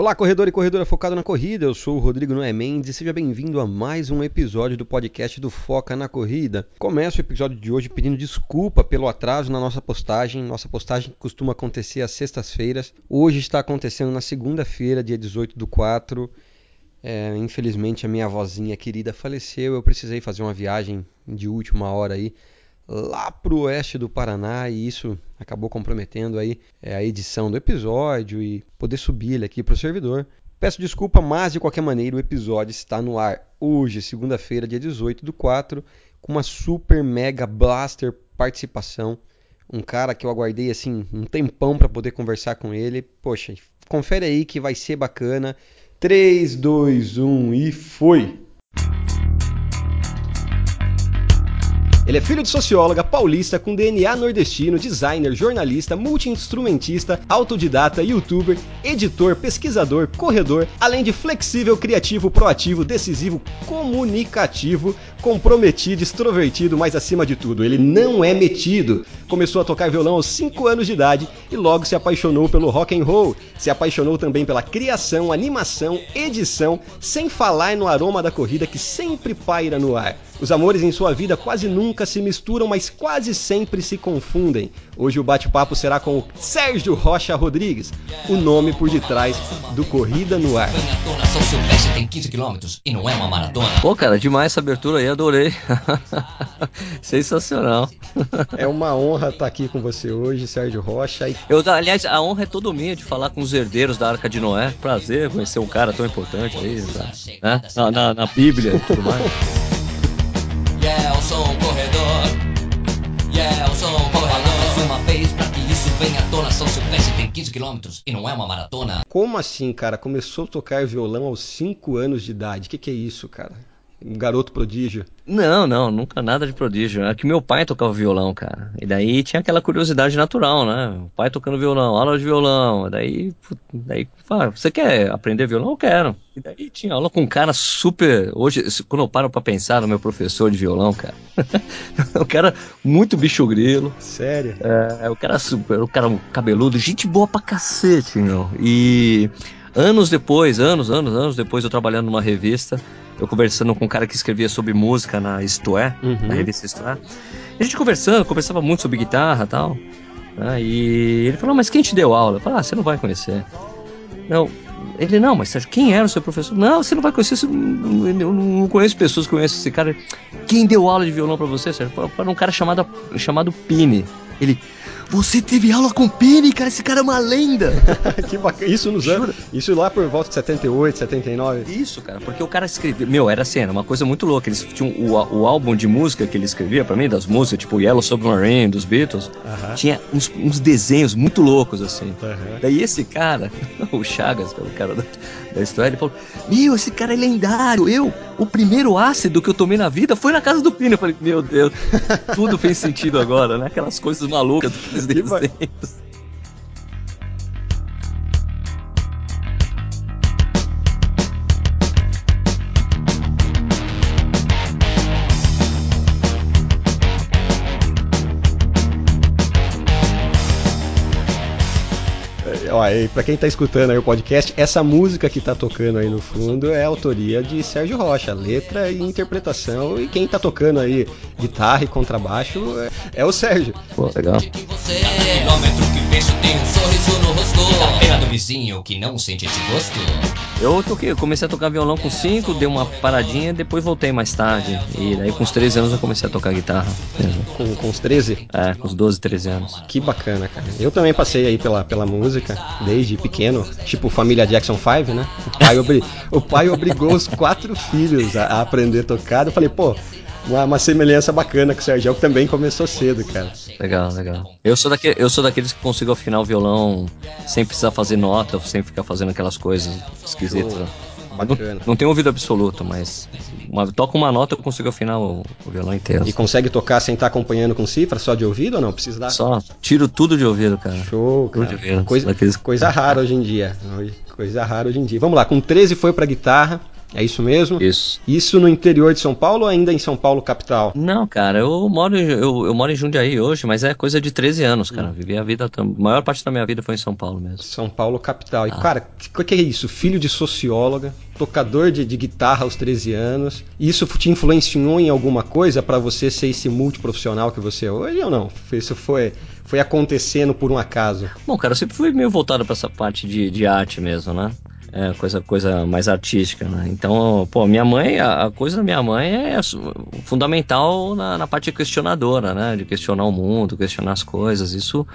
Olá, corredor e corredora focado na corrida. Eu sou o Rodrigo Noé Mendes e seja bem-vindo a mais um episódio do podcast do Foca na Corrida. Começo o episódio de hoje pedindo desculpa pelo atraso na nossa postagem. Nossa postagem costuma acontecer às sextas-feiras. Hoje está acontecendo na segunda-feira, dia 18 do 4. É, infelizmente a minha avózinha querida faleceu. Eu precisei fazer uma viagem de última hora aí lá para o oeste do Paraná e isso acabou comprometendo aí é, a edição do episódio e poder subir ele aqui para o servidor. Peço desculpa, mas de qualquer maneira o episódio está no ar hoje, segunda-feira, dia 18 do 4, com uma super mega blaster participação. Um cara que eu aguardei assim um tempão para poder conversar com ele. Poxa, confere aí que vai ser bacana. 3, 2, 1 e foi! Ele é filho de socióloga paulista com DNA nordestino, designer, jornalista, multi-instrumentista, autodidata, youtuber, editor, pesquisador, corredor, além de flexível, criativo, proativo, decisivo, comunicativo, comprometido, extrovertido, mas acima de tudo, ele não é metido. Começou a tocar violão aos 5 anos de idade e logo se apaixonou pelo rock and roll. Se apaixonou também pela criação, animação, edição, sem falar no aroma da corrida que sempre paira no ar. Os amores em sua vida quase nunca se misturam, mas quase sempre se confundem. Hoje o bate-papo será com o Sérgio Rocha Rodrigues, o nome por detrás do Corrida no Ar. São Silvestre tem 15 quilômetros e não é uma maratona. Pô, cara, demais essa abertura aí, adorei. Sensacional. É uma honra estar aqui com você hoje, Sérgio Rocha. E... Eu, aliás, a honra é todo minha de falar com os herdeiros da Arca de Noé. Prazer conhecer um cara tão importante aí, tá? né? na, na, na Bíblia e tudo mais. Yeah, eu sou um corredor. Yeah, eu sou um corredor. Mais uma vez pra que isso venha à tona. São Silvestre tem 15 quilômetros e não é uma maratona. Como assim, cara? Começou a tocar violão aos 5 anos de idade. O que, que é isso, cara? Um garoto prodígio? Não, não, nunca nada de prodígio. É que meu pai tocava violão, cara. E daí tinha aquela curiosidade natural, né? O pai tocando violão, aula de violão. Daí, daí ah, você quer aprender violão? Eu quero. E daí tinha aula com um cara super. Hoje, quando eu paro pra pensar no meu professor de violão, cara. o cara muito bicho grilo. Sério? É, o cara super, o cara cabeludo, gente boa pra cacete, meu. E anos depois, anos, anos, anos depois, eu trabalhando numa revista eu conversando com um cara que escrevia sobre música na Isto É, uhum. na revista Isto É. E a gente conversando, conversava muito sobre guitarra e tal. Né? E ele falou, mas quem te deu aula? Eu falei, ah, você não vai conhecer. Não, ele, não, mas Sérgio, quem era o seu professor? Não, você não vai conhecer, eu não conheço pessoas que conhecem esse cara. Quem deu aula de violão para você, Sérgio? Para um cara chamado, chamado Pini. Ele, você teve aula com Pini, cara? Esse cara é uma lenda. que bacana. Isso nos anos. Isso lá por volta de 78, 79. Isso, cara, porque o cara escrevia. Meu, era assim, era uma coisa muito louca. Eles tinham o, o álbum de música que ele escrevia para mim, das músicas, tipo Yellow Submarine, dos Beatles, uh -huh. tinha uns, uns, desenhos muito loucos, assim. Uh -huh. Daí esse cara, o Chagas, que é o cara da, da história, ele falou: Meu, esse cara é lendário. Eu, o primeiro ácido que eu tomei na vida foi na casa do Pini. Eu falei: Meu Deus, tudo fez sentido agora, né? Aquelas coisas malucas daqueles desenhos. Ó, pra quem tá escutando aí o podcast, essa música que tá tocando aí no fundo é autoria de Sérgio Rocha, letra e interpretação. E quem tá tocando aí guitarra e contrabaixo é, é o Sérgio. Pô, legal. esse gosto. Eu toquei, comecei a tocar violão com 5, dei uma paradinha, depois voltei mais tarde. E daí com os 13 anos eu comecei a tocar guitarra. Com, com os 13? É, com os 12, 13 anos. Que bacana, cara. Eu também passei aí pela, pela música desde pequeno, tipo família Jackson 5, né? O pai, obri o pai obrigou os quatro filhos a, a, aprender a tocar. Eu falei, pô, uma, uma semelhança bacana com o Sérgio, que também começou cedo, cara. Legal, legal. Eu sou, daquele, eu sou daqueles que consigo afinar o violão sem precisar fazer nota, sem ficar fazendo aquelas coisas esquisitas. Bacana. Não, não tenho ouvido absoluto, mas uma, toca uma nota eu consigo afinar o, o, violão inteiro. E consegue tocar sem estar acompanhando com cifra, só de ouvido ou não? Precisa dar? Só, tiro tudo de ouvido, cara. Show, cara. Tudo de ouvido. Coisa, Daqueles... coisa rara hoje em dia. Coisa rara hoje em dia. Vamos lá, com 13 foi pra guitarra. É isso mesmo? Isso. Isso no interior de São Paulo ou ainda em São Paulo capital? Não, cara, eu moro, eu, eu moro em Jundiaí hoje, mas é coisa de 13 anos, cara. Vivi a vida, a maior parte da minha vida foi em São Paulo mesmo. São Paulo capital. E, cara, o que é isso? Filho de socióloga, tocador de, de guitarra aos 13 anos. Isso te influenciou em alguma coisa para você ser esse multiprofissional que você é hoje ou não? Isso foi, foi acontecendo por um acaso? Bom, cara, eu sempre fui meio voltado para essa parte de, de arte mesmo, né? É, coisa, coisa mais artística, né? Então, pô, minha mãe, a, a coisa da minha mãe é fundamental na, na parte questionadora, né? De questionar o mundo, questionar as coisas. Isso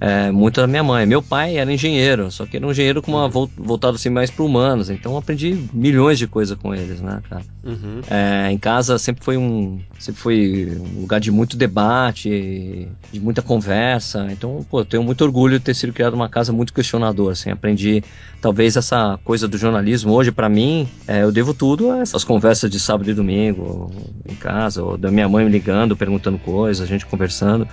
é, muito da minha mãe. Meu pai era engenheiro, só que era um engenheiro com uma voltado assim mais para humanos, então aprendi milhões de coisas com eles, né, cara? Uhum. É, em casa sempre foi um sempre foi um lugar de muito debate, de muita conversa. Então, pô, eu tenho muito orgulho de ter sido criado uma casa muito questionadora, assim, aprendi talvez essa coisa do jornalismo hoje para mim, é, eu devo tudo a essas conversas de sábado e domingo em casa, ou da minha mãe me ligando, perguntando coisas, a gente conversando.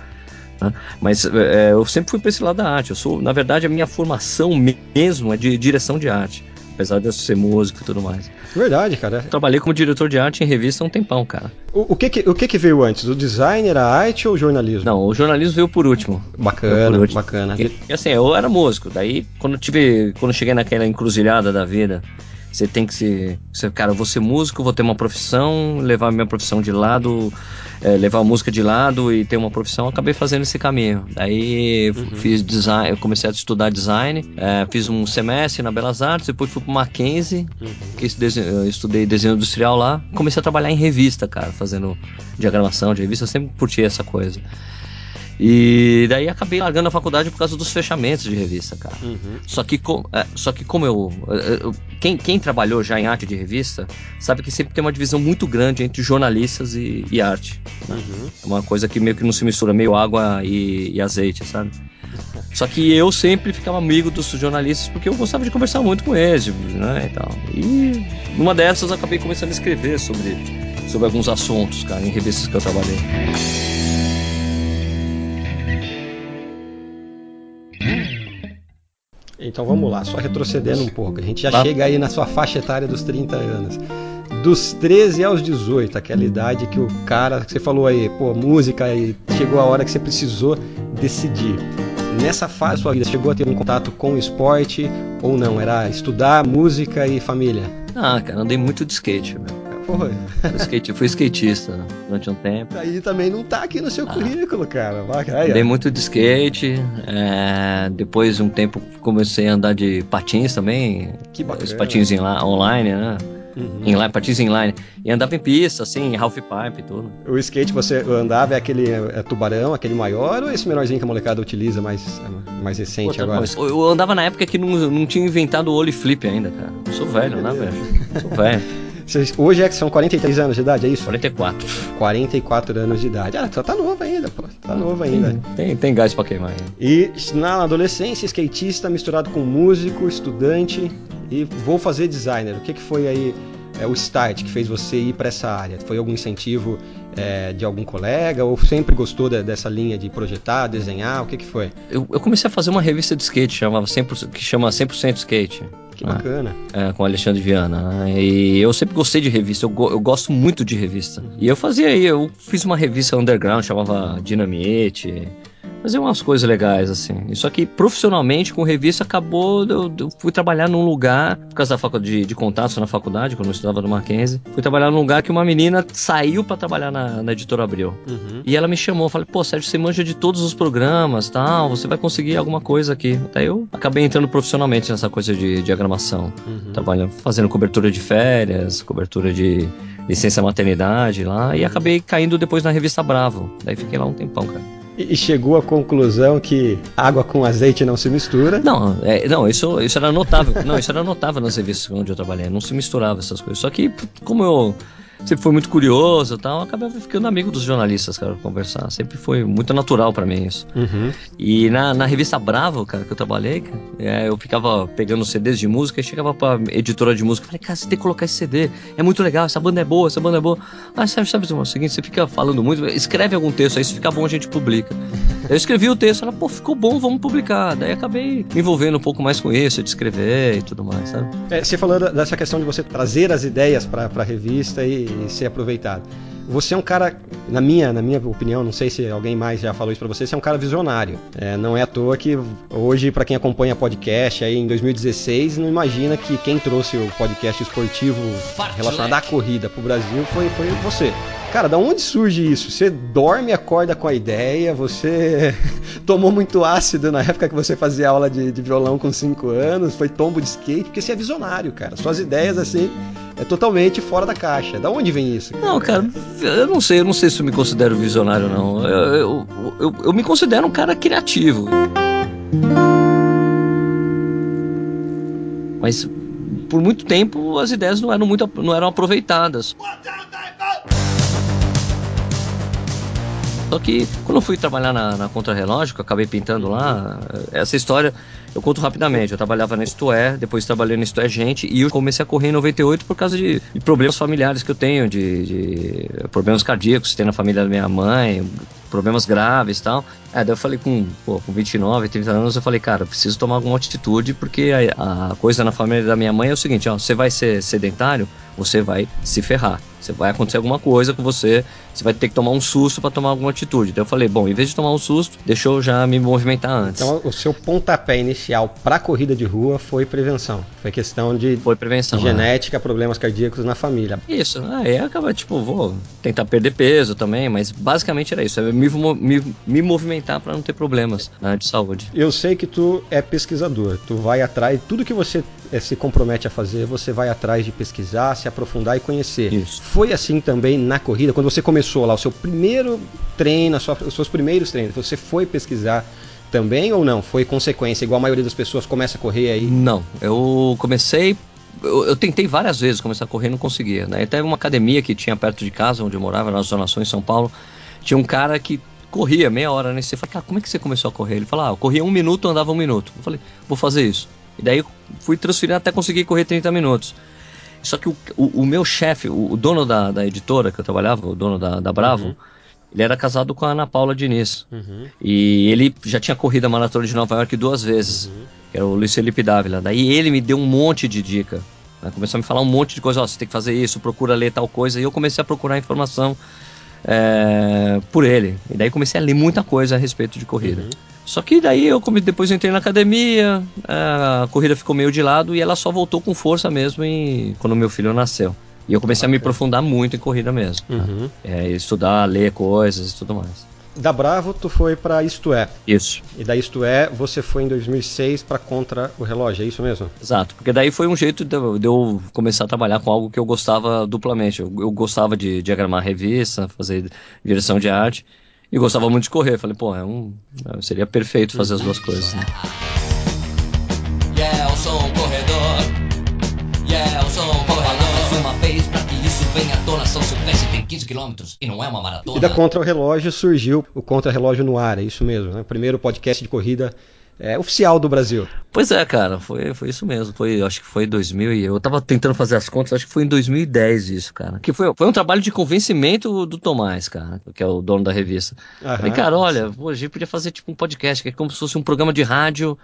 Né? Mas é, eu sempre fui para esse lado da arte. Eu sou, na verdade, a minha formação mesmo é de direção de arte. Apesar de eu ser músico e tudo mais. Verdade, cara. Trabalhei como diretor de arte em revista há um tempão, cara. O, o, que, que, o que, que veio antes? O design, a arte ou o jornalismo? Não, o jornalismo veio por último. Bacana, por último. bacana. E, assim, eu era músico. Daí, quando tive. Quando cheguei naquela encruzilhada da vida, você tem que ser, ser, cara, eu vou ser músico, vou ter uma profissão, levar a minha profissão de lado, é, levar a música de lado e ter uma profissão. Acabei fazendo esse caminho. Daí uhum. fiz design, eu comecei a estudar design, é, fiz um semestre na Belas Artes, depois fui pro Mackenzie, uhum. que desenho, estudei desenho industrial lá. Comecei a trabalhar em revista, cara, fazendo diagramação de revista. Eu sempre curti essa coisa. E daí acabei largando a faculdade por causa dos fechamentos de revista, cara. Uhum. Só, que com, é, só que como eu, eu quem, quem, trabalhou já em arte de revista sabe que sempre tem uma divisão muito grande entre jornalistas e, e arte. Né? Uhum. É uma coisa que meio que não se mistura, meio água e, e azeite, sabe? Só que eu sempre ficava amigo dos jornalistas porque eu gostava de conversar muito com eles, né, e tal. E numa dessas eu acabei começando a escrever sobre, sobre alguns assuntos, cara, em revistas que eu trabalhei. Então vamos lá, só retrocedendo um pouco. A gente já chega aí na sua faixa etária dos 30 anos. Dos 13 aos 18, aquela idade que o cara, que você falou aí, pô, música, e chegou a hora que você precisou decidir. Nessa fase da sua vida, chegou a ter um contato com o esporte ou não? Era estudar, música e família? Ah, cara, andei muito de skate, velho. Foi. Skate, fui skatista durante um tempo. Aí também não tá aqui no seu ah. currículo, cara. Vai, Andei muito de skate. É, depois de um tempo comecei a andar de patins também. Que bacana. Os patins online, né? Uhum. Inline, patins inline. E andava em pista, assim, half pipe e tudo. O skate você andava é aquele é, tubarão, aquele maior, ou esse menorzinho que a molecada utiliza, mais, mais recente Pô, agora? Eu andava na época que não, não tinha inventado o ollie flip ainda, cara. Eu sou velho, né, velho? Sou velho. Hoje é que são 43 anos de idade, é isso? 44. 44 anos de idade. Ah, tá novo ainda, pô. Tá novo ainda. Tem, tem, tem gás pra queimar ainda. E na adolescência, skatista misturado com músico, estudante e vou fazer designer. O que, que foi aí é, o start que fez você ir para essa área? Foi algum incentivo é, de algum colega ou sempre gostou de, dessa linha de projetar, desenhar? O que, que foi? Eu, eu comecei a fazer uma revista de skate chamava 100%, que chama 100% Skate. Que bacana. É, com Alexandre Viana. Né? E eu sempre gostei de revista, eu, go, eu gosto muito de revista. E eu fazia aí, eu fiz uma revista underground, chamava Dinamite fazer umas coisas legais, assim. Isso aqui, profissionalmente, com revista, acabou. Eu, eu fui trabalhar num lugar, por causa da faculdade de, de contatos na faculdade, quando eu estudava no Mackenzie. Fui trabalhar num lugar que uma menina saiu para trabalhar na, na editora Abril. Uhum. E ela me chamou, falei, pô, Sérgio, você manja de todos os programas, tal, você vai conseguir alguma coisa aqui. Daí eu acabei entrando profissionalmente nessa coisa de diagramação. Uhum. Trabalhando, fazendo cobertura de férias, cobertura de licença maternidade lá, e acabei caindo depois na revista Bravo. Daí fiquei lá um tempão, cara e chegou à conclusão que água com azeite não se mistura. Não, é, não, isso, isso era notável. não, isso era notável nas revistas onde eu trabalhei. Não se misturava essas coisas. Só que como eu sempre fui muito curioso e tal, acabava ficando amigo dos jornalistas, cara, conversar. Sempre foi muito natural para mim isso. Uhum. E na, na revista Bravo, cara, que eu trabalhei, cara, é, eu ficava pegando CDs de música e chegava pra editora de música e falei, cara, você tem que colocar esse CD, é muito legal, essa banda é boa, essa banda é boa. Ah, sabe, sabe o seguinte, você fica falando muito, escreve algum texto aí, se ficar bom a gente publica. Eu escrevi o texto, ela, pô, ficou bom, vamos publicar. Daí acabei me envolvendo um pouco mais com isso, de escrever e tudo mais, sabe? É, você falou dessa questão de você trazer as ideias para a revista e, e ser aproveitado. Você é um cara, na minha, na minha opinião, não sei se alguém mais já falou isso para você, você é um cara visionário. É, não é à toa que hoje, para quem acompanha podcast aí em 2016, não imagina que quem trouxe o podcast esportivo relacionado à corrida pro Brasil foi, foi você. Cara, da onde surge isso? Você dorme acorda com a ideia, você tomou muito ácido na época que você fazia aula de, de violão com 5 anos, foi tombo de skate, porque você é visionário, cara. Suas ideias, assim, é totalmente fora da caixa. Da onde vem isso? Não, cara, eu não sei, eu não sei se eu me considero visionário, não. Eu, eu, eu, eu me considero um cara criativo. Mas por muito tempo as ideias não eram muito não eram aproveitadas. Só que quando eu fui trabalhar na, na Contra-Relógio, que eu acabei pintando lá, essa história eu conto rapidamente. Eu trabalhava na Isto É, depois trabalhei na Isto É Gente e eu comecei a correr em 98 por causa de, de problemas familiares que eu tenho, de, de, problemas cardíacos que tem na família da minha mãe, problemas graves e tal. É, daí eu falei com, pô, com 29, 30 anos, eu falei, cara, preciso tomar alguma atitude porque a, a coisa na família da minha mãe é o seguinte, ó, você vai ser sedentário, você vai se ferrar. Você vai acontecer alguma coisa com você, você vai ter que tomar um susto para tomar alguma atitude. Então eu falei, bom, em vez de tomar um susto, deixa eu já me movimentar antes. Então o seu pontapé inicial para corrida de rua foi prevenção. Foi questão de foi prevenção, genética, é. problemas cardíacos na família. Isso, aí acaba tipo, vou tentar perder peso também, mas basicamente era isso, é me, me, me movimentar para não ter problemas né, de saúde. Eu sei que tu é pesquisador, tu vai atrás, tudo que você é, se compromete a fazer, você vai atrás de pesquisar, se aprofundar e conhecer. Isso. Foi assim também na corrida, quando você começou lá, o seu primeiro treino, sua, os seus primeiros treinos, você foi pesquisar também ou não? Foi consequência, igual a maioria das pessoas começa a correr aí? Não, eu comecei eu, eu, tentei várias vezes começar a correr e não conseguia. Né? Até uma academia que tinha perto de casa, onde eu morava, na Zona Sul, em São Paulo, tinha um cara que corria meia hora nesse. Eu falei, cara, como é que você começou a correr? Ele falou, ah, eu corria um minuto, andava um minuto. Eu falei, vou fazer isso. E daí fui transferindo até conseguir correr 30 minutos. Só que o, o, o meu chefe, o, o, dono da, da, editora que eu trabalhava, o dono da, da Bravo, uhum. Ele era casado com a Ana Paula Diniz. Uhum. E ele já tinha corrido a maratona de Nova York duas vezes, uhum. que era o Luiz Felipe Dávila. Daí ele me deu um monte de dica. Né? Começou a me falar um monte de coisa, ó, você tem que fazer isso, procura ler tal coisa. E eu comecei a procurar informação é, por ele. E daí comecei a ler muita coisa a respeito de corrida. Uhum. Só que daí eu depois eu entrei na academia, a corrida ficou meio de lado e ela só voltou com força mesmo em, quando meu filho nasceu. E eu comecei a me aprofundar muito em corrida mesmo. Uhum. Né? É, estudar, ler coisas e tudo mais. Da Bravo, tu foi para Isto É. Isso. E da Isto É, você foi em 2006 para Contra o Relógio, é isso mesmo? Exato, porque daí foi um jeito de eu, começar a trabalhar com algo que eu gostava duplamente. Eu, eu gostava de diagramar revista, fazer direção de arte e gostava muito de correr. Falei, pô, é um, seria perfeito fazer as duas coisas. Né? Yeah, eu venha à tona, São Silvestre tem 15 quilômetros e não é uma maratona. E da Contra o Relógio surgiu o Contra Relógio no ar, é isso mesmo, né? O primeiro podcast de corrida é, oficial do Brasil. Pois é, cara, foi, foi isso mesmo. Foi, acho que foi em 2000 e eu tava tentando fazer as contas, acho que foi em 2010 isso, cara. Que foi, foi um trabalho de convencimento do Tomás, cara, que é o dono da revista. Aham, Falei, cara, olha, pô, a gente podia fazer tipo um podcast, que é como se fosse um programa de rádio,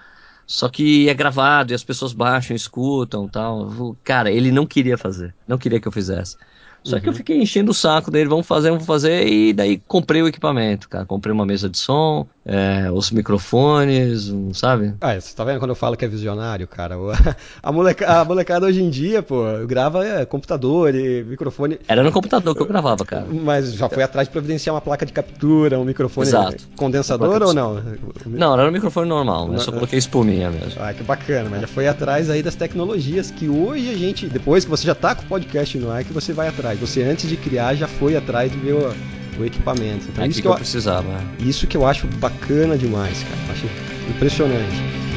só que é gravado e as pessoas baixam, escutam tal. Cara, ele não queria fazer, não queria que eu fizesse. Só uhum. que eu uhum. fiquei enchendo o saco dele, vamos fazer, vamos fazer, e daí comprei o equipamento, cara. Comprei uma mesa de som, é, os microfones, um, sabe? Ah, você tá vendo quando eu falo que é visionário, cara? A, moleca, a molecada hoje em dia, pô, grava é, computador e microfone. Era no computador que eu gravava, cara. Mas já foi atrás de providenciar uma placa de captura, um microfone Exato. condensador ou não? Não, era um microfone normal, eu só coloquei espuminha mesmo. Ah, que bacana, mas já foi atrás aí das tecnologias que hoje a gente, depois que você já tá com o podcast no ar, que você vai atrás atrás. Você antes de criar já foi atrás de ver o, o equipamento. Então, é isso que, que eu, eu precisava. Isso que eu acho bacana demais, cara. Acho impressionante.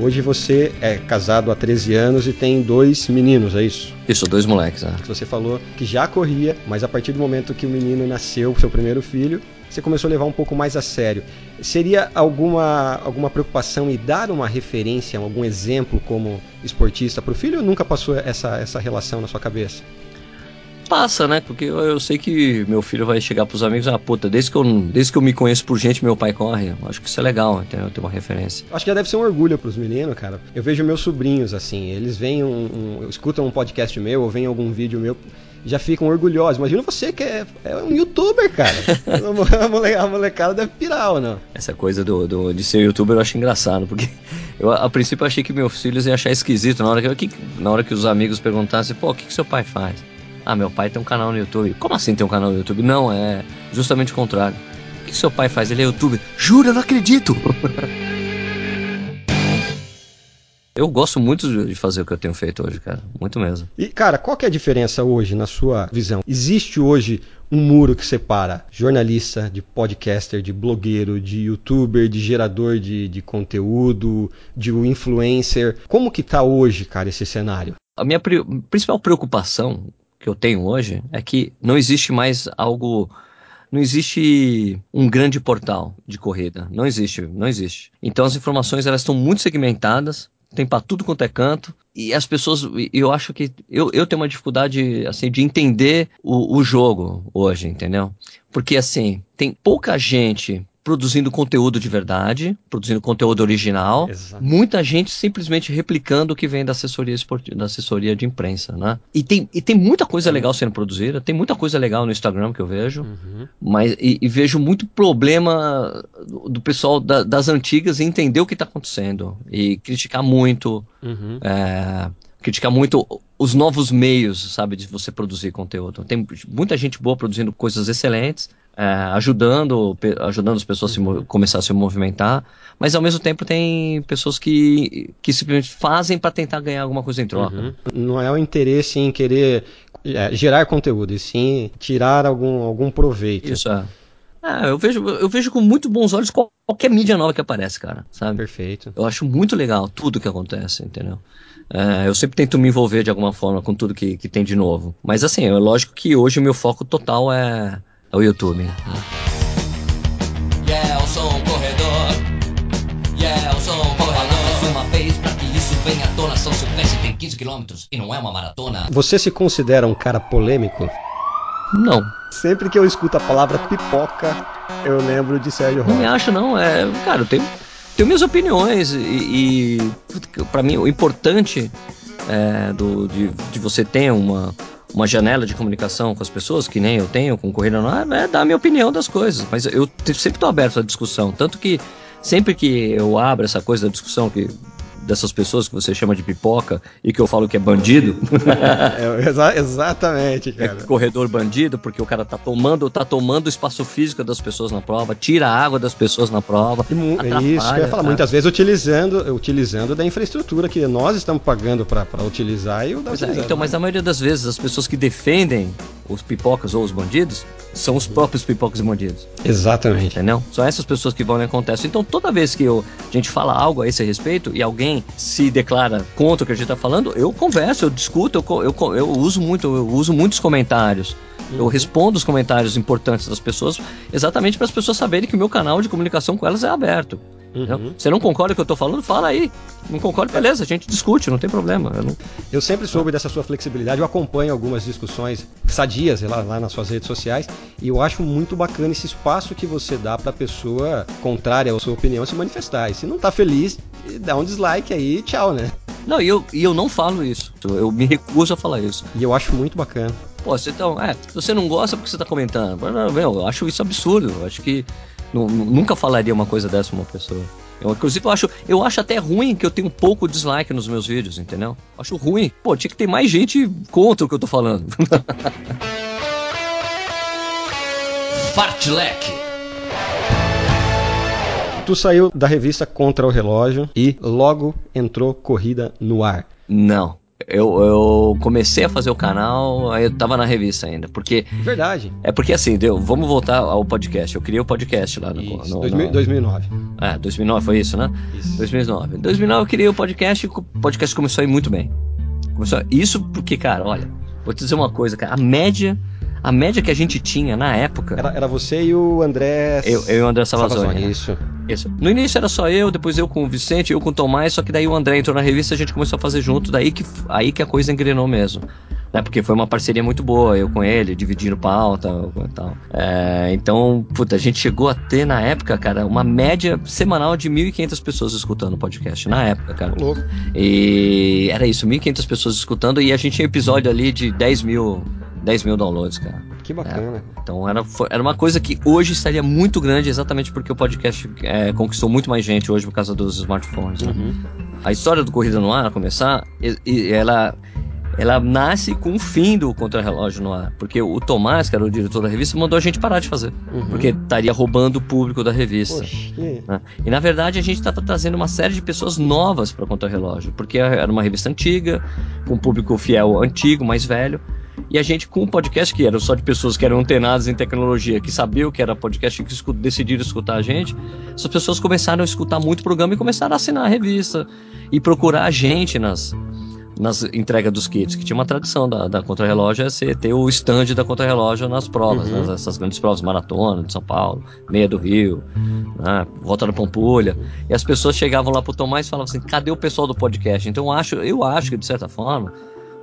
Hoje você é casado há 13 anos e tem dois meninos, é isso? Isso, dois moleques, né? Você falou que já corria, mas a partir do momento que o menino nasceu, seu primeiro filho, você começou a levar um pouco mais a sério. Seria alguma, alguma preocupação em dar uma referência, algum exemplo como esportista para o filho ou nunca passou essa, essa relação na sua cabeça? Passa, né? Porque eu, eu sei que meu filho vai chegar pros amigos, ah, puta, desde que, eu, desde que eu me conheço por gente, meu pai corre. Eu acho que isso é legal, entendeu? Ter uma referência. Acho que já deve ser um orgulho pros meninos, cara. Eu vejo meus sobrinhos, assim, eles vêm, um, um, escutam um podcast meu ou veem algum vídeo meu, já ficam orgulhosos. Imagina você que é, é um youtuber, cara. a, mole, a molecada deve pirar ou não? Essa coisa do, do, de ser youtuber eu acho engraçado, porque eu a princípio achei que meus filhos iam achar esquisito na hora que, na hora que os amigos perguntassem, pô, o que, que seu pai faz? Ah, meu pai tem um canal no YouTube. Como assim tem um canal no YouTube? Não, é justamente o contrário. O que seu pai faz? Ele é YouTube. Jura, não acredito! Eu gosto muito de fazer o que eu tenho feito hoje, cara. Muito mesmo. E, cara, qual que é a diferença hoje, na sua visão? Existe hoje um muro que separa jornalista, de podcaster, de blogueiro, de youtuber, de gerador de, de conteúdo, de influencer. Como que tá hoje, cara, esse cenário? A minha principal preocupação que eu tenho hoje é que não existe mais algo não existe um grande portal de corrida. Não existe, não existe. Então as informações elas estão muito segmentadas, tem para tudo quanto é canto. E as pessoas, eu acho que eu, eu tenho uma dificuldade assim de entender o, o jogo hoje, entendeu? Porque assim, tem pouca gente produzindo conteúdo de verdade, produzindo conteúdo original. Exato. Muita gente simplesmente replicando o que vem da assessoria esportiva, da assessoria de imprensa, né? E tem, e tem muita coisa legal sendo produzida, tem muita coisa legal no Instagram que eu vejo, uhum. mas e, e, vejo muito problema do pessoal da, das antigas em entender o que está acontecendo e criticar muito. Uhum. É, criticar muito os novos meios, sabe, de você produzir conteúdo. Tem muita gente boa produzindo coisas excelentes, é, ajudando, ajudando as pessoas a começar a se movimentar, mas ao mesmo tempo tem pessoas que, que simplesmente fazem para tentar ganhar alguma coisa em troca. Uhum. Não é o interesse em querer é, gerar conteúdo, e sim tirar algum, algum proveito. Isso é. É, eu vejo, eu vejo com muito bons olhos qualquer mídia nova que aparece, cara, sabe? Perfeito. Eu acho muito legal tudo que acontece, entendeu? É, eu sempre tento me envolver de alguma forma com tudo que, que tem de novo. Mas assim, é lógico que hoje o meu foco total é, é o YouTube. Né? Yeah, eu sou um corredor. Yeah, eu sou um corredor. Mais uma vez, pra que isso venha à tona, São Silvestre tem 15 quilômetros e não é uma maratona. Você se considera um cara polêmico? Não. Sempre que eu escuto a palavra pipoca, eu lembro de Sérgio Rocha. Não me acho, não. É, cara, eu tenho tenho minhas opiniões e, e para mim o importante é, do, de, de você ter uma, uma janela de comunicação com as pessoas, que nem eu tenho com Corrida no Ar, é dar a minha opinião das coisas. Mas eu sempre estou aberto à discussão. Tanto que sempre que eu abro essa coisa da discussão, que dessas pessoas que você chama de pipoca e que eu falo que é bandido. é, exa exatamente, é cara. É corredor bandido, porque o cara tá tomando, tá tomando o espaço físico das pessoas na prova, tira a água das pessoas na prova. E, isso eu ia falar, tá? muitas vezes utilizando, utilizando da infraestrutura que nós estamos pagando para utilizar e o da é, Então, mas a maioria das vezes as pessoas que defendem os pipocas ou os bandidos são os próprios pipocas e bandidos. Exatamente. Entendeu? São essas pessoas que vão e acontecem. Então, toda vez que eu, a gente fala algo a esse respeito e alguém se declara contra o que a gente está falando, eu converso, eu discuto, eu, eu, eu uso muito, eu uso muitos comentários. Uhum. Eu respondo os comentários importantes das pessoas exatamente para as pessoas saberem que o meu canal de comunicação com elas é aberto. Uhum. Você não concorda com o que eu tô falando? Fala aí. Não concorda? Beleza, a gente discute, não tem problema. Eu, não... eu sempre soube dessa sua flexibilidade, eu acompanho algumas discussões sadias lá, lá nas suas redes sociais e eu acho muito bacana esse espaço que você dá pra pessoa contrária à sua opinião se manifestar. E se não tá feliz, dá um dislike aí tchau, né? Não, e eu, e eu não falo isso. Eu me recuso a falar isso. E eu acho muito bacana. Pô, você então, é, se você não gosta, porque você tá comentando? Eu acho isso absurdo. Eu acho que nunca falaria uma coisa dessa pra uma pessoa. Eu, inclusive, eu acho, eu acho até ruim que eu tenho um pouco dislike nos meus vídeos, entendeu? Acho ruim. Pô, tinha que ter mais gente contra o que eu tô falando. Fartlek. Tu saiu da revista Contra o Relógio e logo entrou Corrida no Ar. Não. Eu, eu comecei a fazer o canal, aí eu tava na revista ainda. Porque. Verdade. É porque assim, deu, vamos voltar ao podcast. Eu criei o podcast lá no. Isso, no- 2000 no- 2009. É, 2009 foi isso, né? Isso. 2009. Em 2009 eu criei o podcast e o podcast começou a ir muito bem. Começou a- Isso porque, cara, olha, vou te dizer uma coisa, cara. A média, a média que a gente tinha na época. Era, era você e o André. Eu, eu e o André Salvazone. né? Isso. Isso. No início era só eu, depois eu com o Vicente, eu com o Tomás, só que daí o André entrou na revista e a gente começou a fazer junto, daí que, aí que a coisa engrenou mesmo. Né? Porque foi uma parceria muito boa, eu com ele, dividindo pauta e tal. É, então, puta, a gente chegou a ter na época, cara, uma média semanal de 1.500 pessoas escutando o podcast, na época, cara. Louco. E era isso, 1.500 pessoas escutando e a gente tinha episódio ali de 10 mil, 10 mil downloads, cara. Que bacana. Então era, era uma coisa que hoje estaria muito grande, exatamente porque o podcast é, conquistou muito mais gente hoje por causa dos smartphones. né? Uhum. A história do Corrida no Ar, a começar, e- e ela, ela nasce com o fim do Contra-Relógio no Ar. Porque o Tomás, que era o diretor da revista, mandou a gente parar de fazer. Uhum. Porque estaria roubando o público da revista. Poxa, que- né? E na verdade a gente estava trazendo uma série de pessoas novas para Contra Relógio, porque era uma revista antiga, com um público fiel antigo, mais velho. E a gente, com o podcast, que era só de pessoas que eram antenadas em tecnologia, que sabiam que era podcast e que escu- decidiram escutar a gente, essas pessoas começaram a escutar muito o programa e começaram a assinar a revista e procurar a gente nas, nas entregas dos kits, que tinha uma tradição da, da Contra-Relógio é ser, ter o stand da Contra-Relógio nas provas, Uhum. né, essas grandes provas, maratona de São Paulo, meia do Rio, né, volta da Pampulha, e as pessoas chegavam lá pro Tomás e falavam assim, cadê o pessoal do podcast? Então eu acho, eu acho que de certa forma,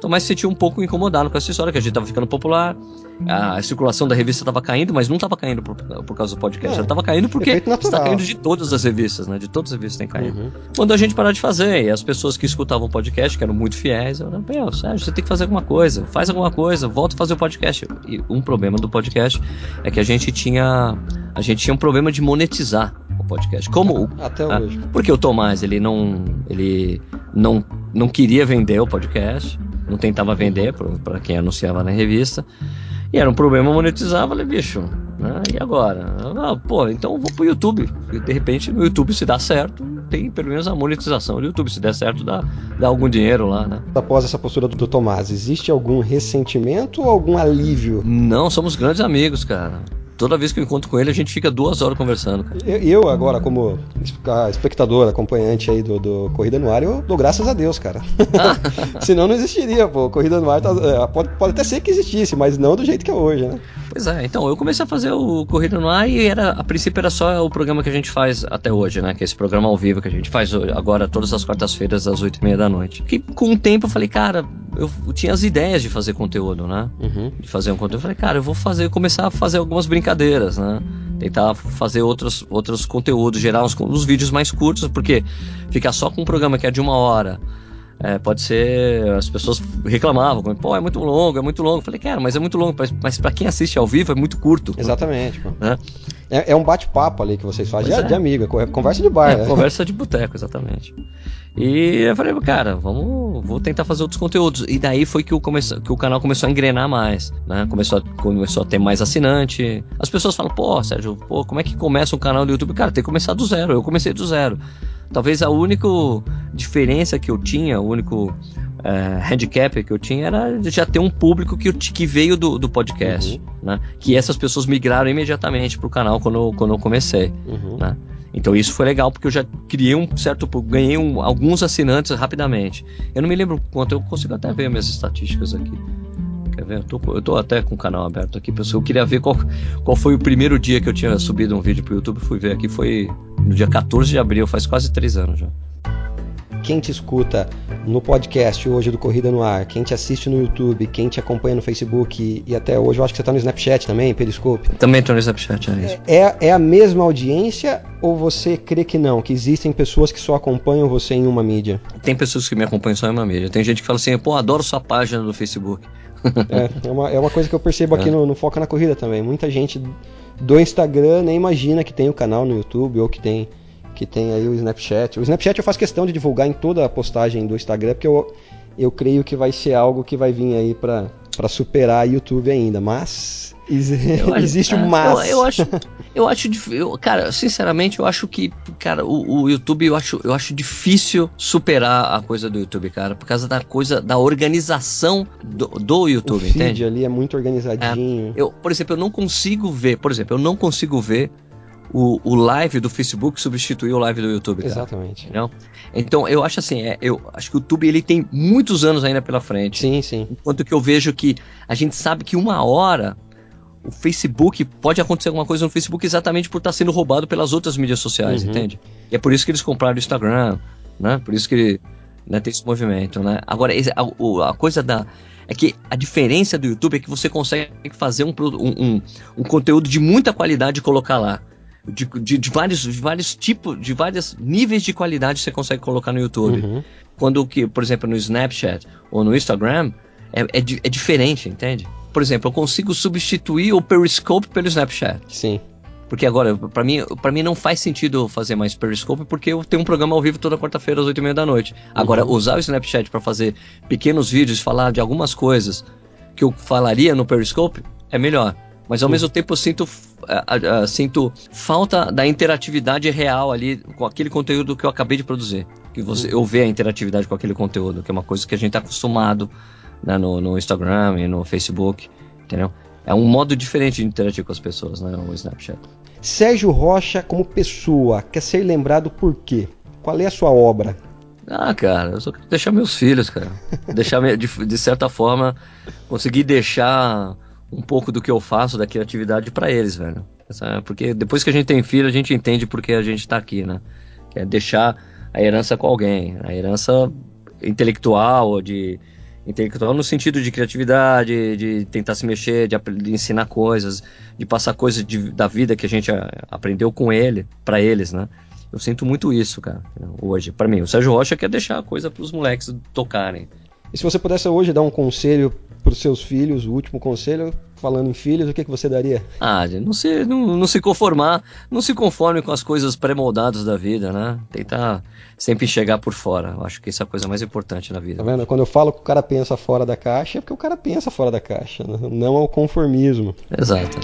Tomás se sentiu um pouco incomodado com essa história, que a gente tava ficando popular, a circulação da revista tava caindo, mas não tava caindo por, por causa do podcast, É, ela tava caindo porque está caindo de todas as revistas, né, de todas as revistas tem caindo Uhum. mandou a gente parar de fazer. E as pessoas que escutavam o podcast, que eram muito fiéis, eu meu, Sérgio, você tem que fazer alguma coisa, faz alguma coisa, volta a fazer o podcast. E um problema do podcast é que a gente tinha. A gente tinha um problema de monetizar o podcast. Como Até Ah. hoje. porque o Tomás, ele não. Ele não, não queria vender o podcast, não tentava vender para quem anunciava na revista. E era um problema monetizar, falei, bicho, né? E agora? Ah, pô, então eu vou pro YouTube. E de repente no YouTube se dá certo, tem pelo menos a monetização do YouTube. Se der certo, dá, dá algum dinheiro lá, né? Após essa postura do Tomás, existe algum ressentimento ou algum alívio? Não, somos grandes amigos, cara. Toda vez que eu encontro com ele, a gente fica duas horas conversando. Eu, eu agora, como espe- espectador, acompanhante aí do, do Corrida no Ar, eu dou graças a Deus, cara. Senão não existiria, pô. Corrida no Ar tá- é, pode, pode até ser que existisse, mas não do jeito que é hoje, né? Pois é, então, eu comecei a fazer o Corrida no Ar e era, a princípio era só o programa que a gente faz até hoje, né? Que é esse programa ao vivo que a gente faz agora todas as quartas-feiras às oito e meia da noite. Que com o tempo eu falei, cara, eu tinha as ideias de fazer conteúdo, né? Uhum. De fazer um conteúdo. Eu falei, cara, eu vou fazer, começar a fazer algumas brincadeiras, né? Tentar fazer outros, outros conteúdos, gerar uns, uns vídeos mais curtos, porque ficar só com um programa que é de uma hora. É, pode ser. As pessoas reclamavam, como, pô, é muito longo, é muito longo. Eu falei, cara, mas é muito longo, mas, mas pra quem assiste ao vivo é muito curto. Exatamente, pô. Né? É, é um bate-papo ali que vocês fazem, de, é. de amigo, é conversa de bar, É, né? conversa de boteco, exatamente. E eu falei, cara, vamos, vou tentar fazer outros conteúdos. E daí foi que o, comece, que o canal começou a engrenar mais, né? Começou a, começou a ter mais assinante. As pessoas falam, pô, Sérgio, pô, como é que começa um canal do YouTube? Cara, tem que começar do zero. Eu comecei do zero. Talvez a única diferença que eu tinha, o único é, handicap que eu tinha era já ter um público que, que veio do, do podcast, Uhum. né? Que essas pessoas migraram imediatamente pro canal quando, eu- quando eu comecei. Uhum. né? Então isso foi legal porque eu já criei um certo, ganhei um- alguns assinantes rapidamente. Eu não me lembro quanto, eu consigo até ver minhas estatísticas aqui. Quer ver? Eu tô, eu tô até com o canal aberto aqui, pessoal. Eu queria ver qual, qual foi o primeiro dia que eu tinha subido um vídeo pro YouTube. Fui ver aqui, foi no dia 14 de abril, faz quase três anos já. Quem te escuta no podcast hoje do Corrida no Ar, quem te assiste no YouTube, quem te acompanha no Facebook e, até hoje eu acho que você tá no Snapchat também, Periscope. Também tô no Snapchat, é isso. É, é a mesma audiência ou você crê que não? Que existem pessoas que só acompanham você em uma mídia? Tem pessoas que me acompanham só em uma mídia. Tem gente que fala assim, pô, adoro sua página do Facebook. É, é, uma, é uma coisa que eu percebo aqui É. no, no Foca na Corrida também. Muita gente do Instagram nem imagina que tem o canal no YouTube ou que tem, que tem aí o Snapchat. O Snapchat eu faço questão de divulgar em toda a postagem do Instagram, porque eu, eu creio que vai ser algo que vai vir aí pra pra superar YouTube ainda. Mas. Eu existe é, um mas. Eu, eu acho, Eu acho, eu, cara, sinceramente, eu acho que, cara, o, o YouTube, eu acho, eu acho difícil superar a coisa do YouTube, cara, por causa da coisa, da organização do, do O YouTube, feed entende? ali é muito organizadinho. Eu, por exemplo, eu não consigo ver, por exemplo, eu não consigo ver o, o live do Facebook substituir o live do YouTube, cara. Exatamente. Entendeu? Então, eu acho assim, é, eu acho que o YouTube ele tem muitos anos ainda pela frente. Sim, sim. Enquanto que eu vejo que a gente sabe que uma hora o Facebook pode acontecer alguma coisa no Facebook exatamente por estar sendo roubado pelas outras mídias sociais, Uhum. entende? E é por isso que eles compraram o Instagram, né? Por isso que né, tem esse movimento, né? Agora, a, a coisa da. É que a diferença do YouTube é que você consegue fazer um, um, um, um conteúdo de muita qualidade e colocar lá. De, de, de vários, de vários tipos, de vários níveis de qualidade você consegue colocar no YouTube Uhum. quando que, por exemplo, no Snapchat ou no Instagram, é, é, é diferente, entende? Por exemplo, eu consigo substituir o Periscope pelo Snapchat. Sim. Porque agora, pra mim, pra mim não faz sentido fazer mais Periscope porque eu tenho um programa ao vivo toda quarta-feira às 8h30 da noite. Agora, Uhum. usar o Snapchat pra fazer pequenos vídeos, falar de algumas coisas que eu falaria no Periscope, é melhor. Mas ao mesmo tempo eu sinto, ah, ah, sinto falta da interatividade real ali com aquele conteúdo que eu acabei de produzir. Que você, eu ver a interatividade com aquele conteúdo, que é uma coisa que a gente tá acostumado né, no, no Instagram e no Facebook, entendeu? É um modo diferente de interagir com as pessoas, né? O Snapchat. Sérgio Rocha, como pessoa, quer ser lembrado por quê? Qual é a sua obra? Ah, cara, eu só quero deixar meus filhos, cara. deixar, de, de certa forma, conseguir deixar um pouco do que eu faço, da criatividade pra eles, velho. Porque depois que a gente tem filho, a gente entende por que a gente tá aqui, né? Que é deixar a herança com alguém. A herança intelectual, de. Intelectual no sentido de criatividade, de tentar se mexer, de, de ensinar coisas, de passar coisas de- da vida que a gente ah, aprendeu com ele, pra eles, né? Eu sinto muito isso, cara, hoje. Pra mim, o Sérgio Rocha quer deixar a coisa pros moleques tocarem. E se você pudesse hoje dar um conselho para os seus filhos, o último conselho, falando em filhos, o que, que você daria? Ah, não se, não, não se conformar, não se conforme com as coisas pré-moldadas da vida, né? Tentar sempre enxergar por fora. Eu acho que isso é a coisa mais importante na Tá vida. vendo? Quando eu falo que o cara pensa fora da caixa, é porque o cara pensa fora da caixa, né? não ao conformismo. Exato.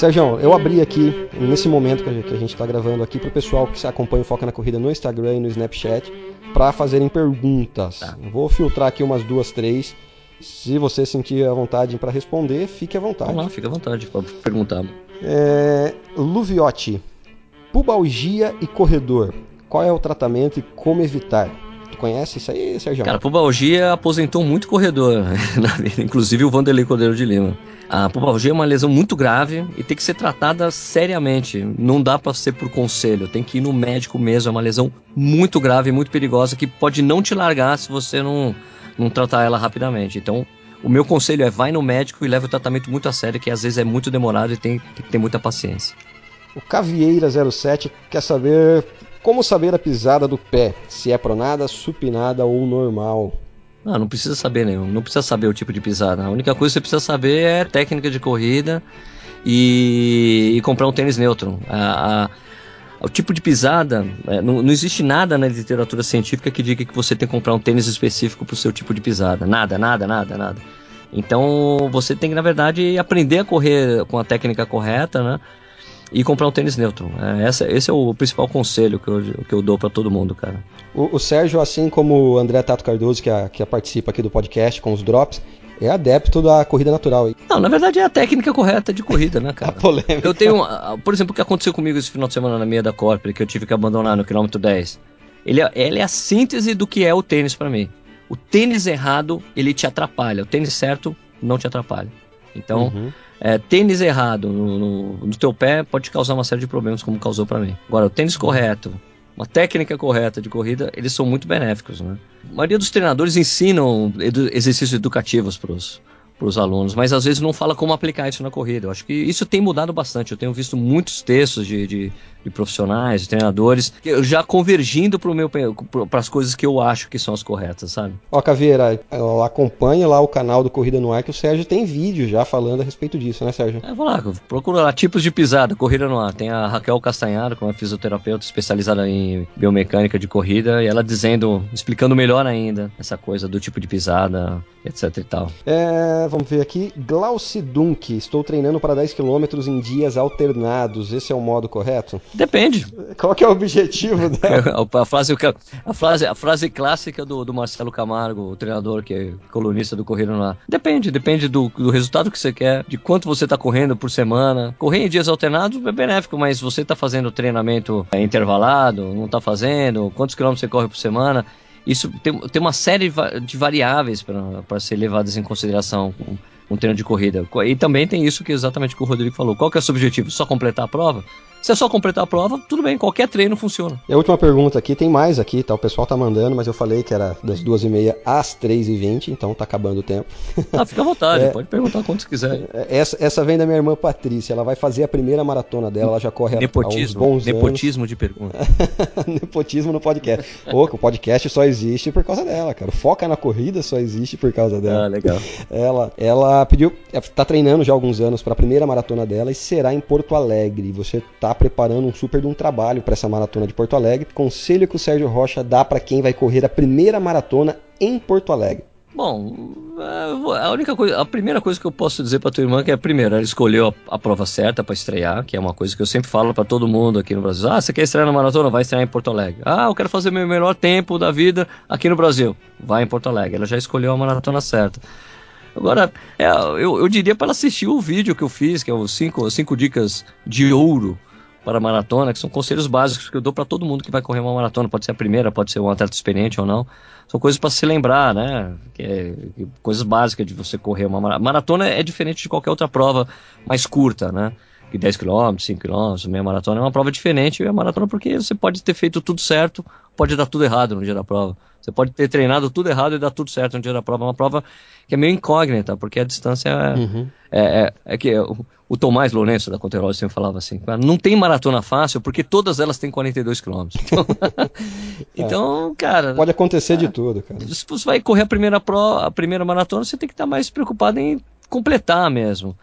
Sérgio, eu abri aqui, nesse momento que a gente- está gravando aqui, para o pessoal que se acompanha o Foca na Corrida no Instagram e no Snapchat, para fazerem perguntas. Tá. Vou filtrar aqui umas duas, três. Se você sentir a vontade para responder, fique à vontade. Vamos lá, fica à vontade pra perguntar. É, Luviotti, pubalgia e corredor. Qual é o tratamento e como evitar? Tu conhece isso aí, Sérgio? Cara, pubalgia aposentou muito corredor na vida, inclusive o Vanderlei Cordeiro de Lima. A pubalgia é uma lesão muito grave e tem que ser tratada seriamente. Não dá pra ser por conselho, tem que ir no médico mesmo. É uma lesão muito grave, muito perigosa que pode não te largar se você não, não tratar ela rapidamente. Então, o meu conselho é vai no médico e leve o tratamento muito a sério, que às vezes é muito demorado e tem, tem que ter muita paciência. O Cavieira07 quer saber como saber a pisada do pé, se é pronada, supinada ou normal. Ah, não precisa saber nenhum, não precisa saber o tipo de pisada. A única coisa que você precisa saber é técnica de corrida e, e comprar um tênis neutro. A- a- o tipo de pisada, é, não, não existe nada na literatura científica que diga que você tem que comprar um tênis específico para o seu tipo de pisada. Nada, nada, nada, nada. Então você tem que, na verdade, aprender a correr com a técnica correta, né? E comprar um tênis neutro. É, essa, esse é o principal conselho que eu, que eu dou para todo mundo, cara. O, o Sérgio, assim como o André Tato Cardoso, que, a- que participa aqui do podcast com os drops, é adepto da corrida natural. Não, na verdade é a técnica correta de corrida, né, A cara? polêmica. Eu tenho, por exemplo, o que aconteceu comigo esse final de semana na meia da Corpore, que eu tive que abandonar no quilômetro 10. Ele é, ele é a síntese do que é o tênis pra mim. O tênis errado, ele te atrapalha. O tênis certo não te atrapalha. Então, Uhum. é, tênis errado no, no, no teu pé pode causar uma série de problemas, como causou pra mim. Agora, o tênis correto, uma técnica correta de corrida, eles são muito benéficos, né? A maioria dos treinadores ensinam edu exercícios educativos pros, os alunos, mas às vezes não fala como aplicar isso na corrida. Eu acho que isso tem mudado bastante. Eu tenho visto muitos textos de, de, de profissionais, de treinadores, já convergindo para as coisas que eu acho que são as corretas, sabe? Ó, Caveira, acompanha lá o canal do Corrida no Ar que o Sérgio tem vídeo já falando a respeito disso, né, Sérgio? É, vou lá, procura lá tipos de pisada, Corrida no Ar. Tem a Raquel Castanharo, que é uma fisioterapeuta especializada em biomecânica de corrida, e ela dizendo, explicando melhor ainda essa coisa do tipo de pisada, etc e tal. É, vamos ver aqui. Glauci Dunk, estou treinando para 10 km em dias alternados. Esse é o modo correto? Depende. Qual que é o objetivo dela? a, frase, a, frase, a frase clássica do, do Marcelo Camargo, o treinador que é colunista do no Ar. Depende, depende do, do resultado que você quer, de quanto você está correndo por semana. Correr em dias alternados é benéfico, mas você está fazendo treinamento é, intervalado, não está fazendo, quantos quilômetros você corre por semana isso tem, tem uma série de variáveis para ser levadas em consideração com um treino de corrida. E também tem isso que exatamente que o Rodrigo falou. Qual que é o seu objetivo? Só completar a prova? Se é só completar a prova, tudo bem, qualquer treino funciona. E a última pergunta aqui, tem mais aqui, tá? O pessoal tá mandando, mas eu falei que era das duas e meia às três e vinte, então tá acabando o tempo. Ah, fica à vontade, é, pode perguntar quantos quiser. É, essa, essa vem da minha irmã Patrícia, ela vai fazer a primeira maratona dela, ela já corre nepotismo, há uns bons Nepotismo de pergunta. nepotismo no podcast. Ô, o podcast só existe por causa dela, cara. Foca na corrida só existe por causa dela. Ah, legal. Ela, ela pediu, tá treinando já há alguns anos para a primeira maratona dela e será em Porto Alegre. Você tá preparando um super de um trabalho para essa maratona de Porto Alegre. Conselho que o Sérgio Rocha dá para quem vai correr a primeira maratona em Porto Alegre. Bom, a única coisa, a primeira coisa que eu posso dizer para tua irmã é que é primeiro, ela escolheu a, a prova certa para estrear, que é uma coisa que eu sempre falo para todo mundo aqui no Brasil. Ah, você quer estrear na maratona? Vai estrear em Porto Alegre. Ah, eu quero fazer meu melhor tempo da vida aqui no Brasil. Vai em Porto Alegre. Ela já escolheu a maratona certa. Agora, é, eu, eu diria para ela assistir o vídeo que eu fiz, que é os cinco, cinco dicas de ouro para a maratona, que são conselhos básicos que eu dou para todo mundo que vai correr uma maratona, pode ser a primeira, pode ser um atleta experiente ou não. São coisas para se lembrar, né? Que é, coisas básicas de você correr uma maratona. Maratona é diferente de qualquer outra prova mais curta, né? Que 10 km, 5 km, meia maratona é uma prova diferente. E a maratona porque você pode ter feito tudo certo, pode dar tudo errado no dia da prova. Você pode ter treinado tudo errado e dar tudo certo no dia da prova. É uma prova que é meio incógnita, porque a distância é, uhum. é, é, é, que o, o Tomás Lourenço da Conterose sempre falava assim: não tem maratona fácil porque todas elas têm 42 quilômetros. Então, então, cara. Pode acontecer de tudo, cara. Se você vai correr a primeira, pro, a primeira maratona, você tem que estar mais preocupado em completar mesmo.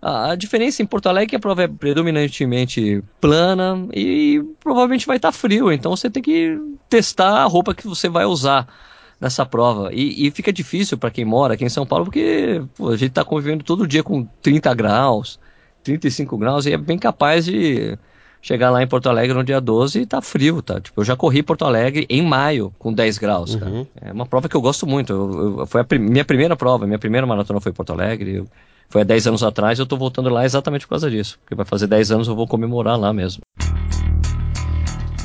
A, diferença em Porto Alegre é que a prova é predominantemente plana e provavelmente vai estar frio, então você tem que testar a roupa que você vai usar nessa prova. E, e fica difícil para quem mora aqui em São Paulo, porque pô, a gente está convivendo todo dia com 30 graus, 35 graus, e é bem capaz de chegar lá em Porto Alegre no dia 12 e tá frio, tá? Tipo, eu já corri Porto Alegre em maio com 10 graus, uhum. É uma prova que eu gosto muito. Eu, eu, foi a prim minha primeira prova, minha primeira maratona foi em Porto Alegre. Eu, foi há 10 anos atrás, eu tô voltando lá exatamente por causa disso. Porque vai fazer 10 anos eu vou comemorar lá mesmo.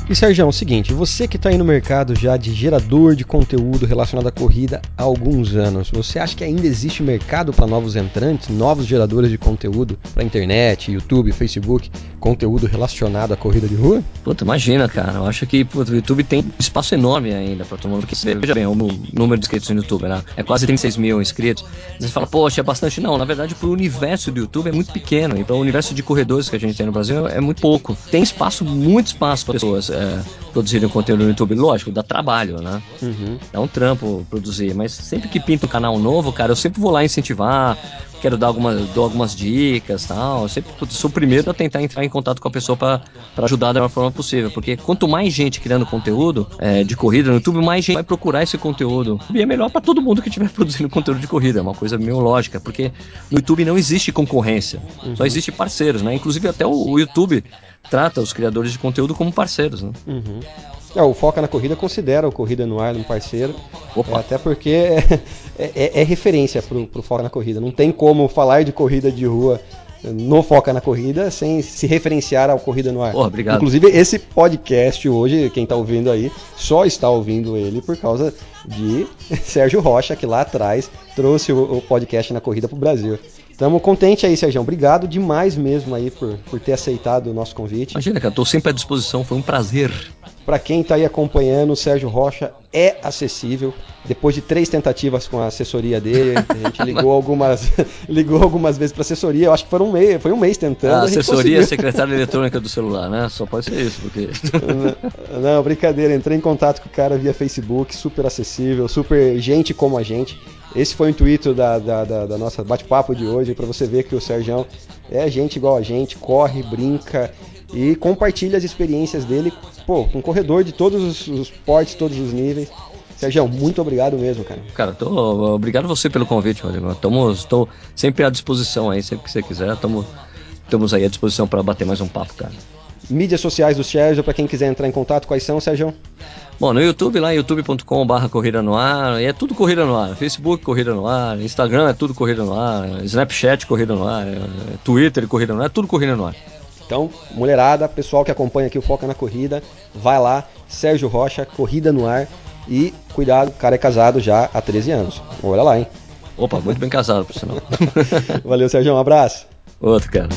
E Sérgio, é o seguinte, você que está aí no mercado já de gerador de conteúdo relacionado à corrida há alguns anos, você acha que ainda existe mercado para novos entrantes, novos geradores de conteúdo para internet, YouTube, Facebook, conteúdo relacionado à corrida de rua? Puta, imagina, cara. Eu acho que o YouTube tem espaço enorme ainda para todo mundo. Porque veja bem, o número de inscritos no YouTube, né? É quase 36 mil inscritos. Você fala, poxa, é bastante. Não, na verdade, o universo do YouTube é muito pequeno. E para o universo de corredores que a gente tem no Brasil é muito pouco. Tem espaço, muito espaço para pessoas é, produzirem conteúdo no YouTube. Lógico, dá trabalho, né? Uhum. É um trampo produzir, mas sempre que pinta um canal novo, cara, eu sempre vou lá incentivar, quero dar algumas, dou algumas dicas tal. Eu sempre sou o primeiro a tentar entrar em contato com a pessoa para ajudar da melhor forma possível. Porque quanto mais gente criando conteúdo é, de corrida no YouTube, mais gente vai procurar esse conteúdo. E é melhor para todo mundo que estiver produzindo conteúdo de corrida. É uma coisa meio lógica, porque no YouTube não existe concorrência, uhum. só existe parceiros, né? Inclusive até o, o YouTube trata os criadores de conteúdo como parceiros. Né? Uhum. É, o Foca na Corrida considera o Corrida no Ar um parceiro, é, até porque é, é, é referência para o Foca na Corrida. Não tem como falar de corrida de rua no Foca na Corrida sem se referenciar ao Corrida no Ar. Obrigado. Inclusive, esse podcast hoje, quem está ouvindo aí, só está ouvindo ele por causa de Sérgio Rocha, que lá atrás trouxe o, o podcast na corrida para o Brasil. Estamos contentes aí, Sérgio. Obrigado demais mesmo aí por, por ter aceitado o nosso convite. Imagina, cara, estou sempre à disposição, foi um prazer. Para quem está aí acompanhando, o Sérgio Rocha é acessível. Depois de três tentativas com a assessoria dele, a gente ligou algumas, ligou algumas vezes para assessoria. Eu acho que foi um mês, foi um mês tentando. A assessoria a secretária eletrônica do celular, né? Só pode ser isso, porque. Não, não, brincadeira. Entrei em contato com o cara via Facebook, super acessível, super gente como a gente. Esse foi o intuito da, da, da, da nossa bate-papo de hoje, para você ver que o Sérgio é gente igual a gente, corre, brinca e compartilha as experiências dele, pô, com um corredor de todos os, os portes, todos os níveis. Sérgio, muito obrigado mesmo, cara. Cara, tô, obrigado você pelo convite, Rodrigo. Estou sempre à disposição aí, sempre que você quiser. Estamos estamos aí à disposição para bater mais um papo, cara. Mídias sociais do Sérgio, para quem quiser entrar em contato, quais são, Sérgio? Bom, no YouTube, lá youtube.com.br Corrida no Ar, é tudo Corrida no Ar. Facebook, Corrida no Ar. Instagram é tudo Corrida no Ar. Snapchat, Corrida no Ar. Twitter, Corrida no Ar. É tudo Corrida no Ar. Então, mulherada, pessoal que acompanha aqui o Foca na Corrida, vai lá, Sérgio Rocha, Corrida no Ar. E cuidado, o cara é casado já há 13 anos. Olha lá, hein? Opa, muito bem casado, por sinal. Valeu, Sérgio, um abraço. Outro, cara.